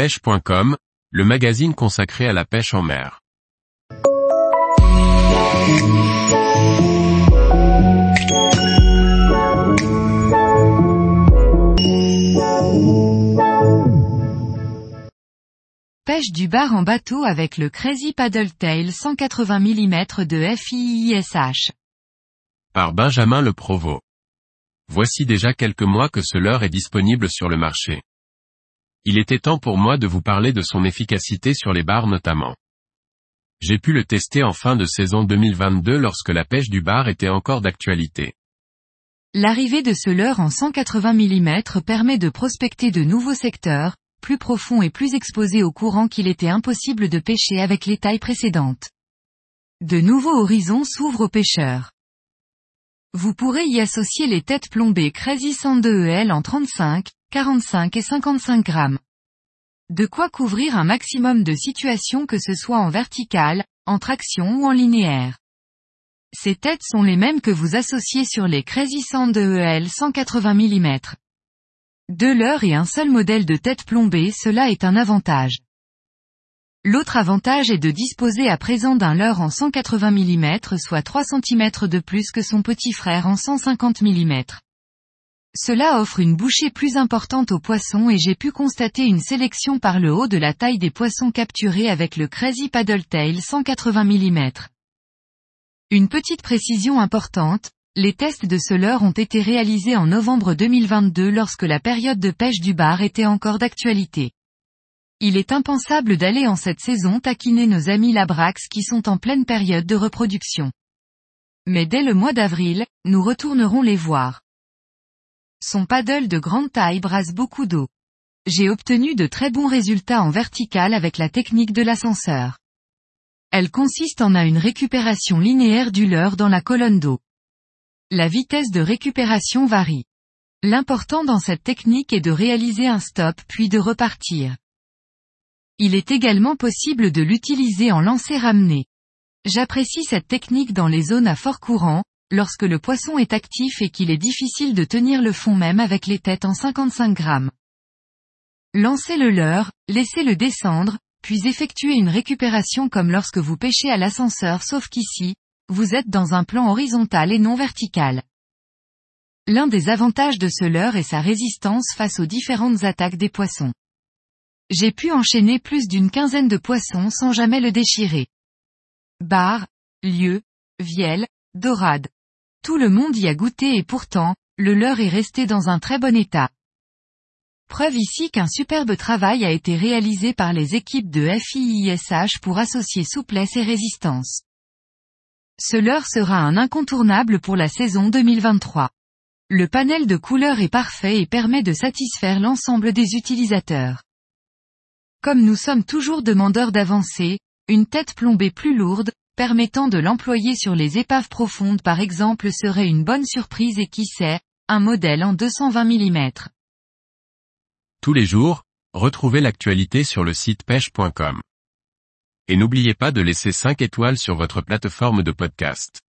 pêche.com, le magazine consacré à la pêche en mer. Pêche du bar en bateau avec le Crazy Paddle Tail 180 mm de FIISH. Par Benjamin Le Provost. Voici déjà quelques mois que ce leurre est disponible sur le marché. Il était temps pour moi de vous parler de son efficacité sur les bars notamment. J'ai pu le tester en fin de saison 2022 lorsque la pêche du bar était encore d'actualité. L'arrivée de ce leurre en 180 mm permet de prospecter de nouveaux secteurs, plus profonds et plus exposés au courant qu'il était impossible de pêcher avec les tailles précédentes. De nouveaux horizons s'ouvrent aux pêcheurs. Vous pourrez y associer les têtes plombées Crazy 102EL en 35, 45 et 55 grammes. De quoi couvrir un maximum de situations que ce soit en vertical, en traction ou en linéaire. Ces têtes sont les mêmes que vous associez sur les Crazy 102EL 180 mm. Deux leurres et un seul modèle de tête plombée cela est un avantage. L'autre avantage est de disposer à présent d'un leurre en 180 mm soit 3 cm de plus que son petit frère en 150 mm. Cela offre une bouchée plus importante aux poissons et j'ai pu constater une sélection par le haut de la taille des poissons capturés avec le Crazy Paddle Tail 180 mm. Une petite précision importante, les tests de ce leurre ont été réalisés en novembre 2022 lorsque la période de pêche du bar était encore d'actualité. Il est impensable d'aller en cette saison taquiner nos amis Labrax qui sont en pleine période de reproduction. Mais dès le mois d'avril, nous retournerons les voir. Son paddle de grande taille brasse beaucoup d'eau. J'ai obtenu de très bons résultats en vertical avec la technique de l'ascenseur. Elle consiste en à une récupération linéaire du leurre dans la colonne d'eau. La vitesse de récupération varie. L'important dans cette technique est de réaliser un stop puis de repartir. Il est également possible de l'utiliser en lancer ramené. J'apprécie cette technique dans les zones à fort courant, lorsque le poisson est actif et qu'il est difficile de tenir le fond même avec les têtes en 55 grammes. Lancez le leurre, laissez-le descendre, puis effectuez une récupération comme lorsque vous pêchez à l'ascenseur sauf qu'ici, vous êtes dans un plan horizontal et non vertical. L'un des avantages de ce leurre est sa résistance face aux différentes attaques des poissons. J'ai pu enchaîner plus d'une quinzaine de poissons sans jamais le déchirer. Bar, lieu, vielle, dorade. Tout le monde y a goûté et pourtant, le leurre est resté dans un très bon état. Preuve ici qu'un superbe travail a été réalisé par les équipes de FIISH pour associer souplesse et résistance. Ce leurre sera un incontournable pour la saison 2023. Le panel de couleurs est parfait et permet de satisfaire l'ensemble des utilisateurs. Comme nous sommes toujours demandeurs d'avancée, une tête plombée plus lourde, permettant de l'employer sur les épaves profondes par exemple serait une bonne surprise et qui sait, un modèle en 220 mm. Tous les jours, retrouvez l'actualité sur le site pêche.com. Et n'oubliez pas de laisser 5 étoiles sur votre plateforme de podcast.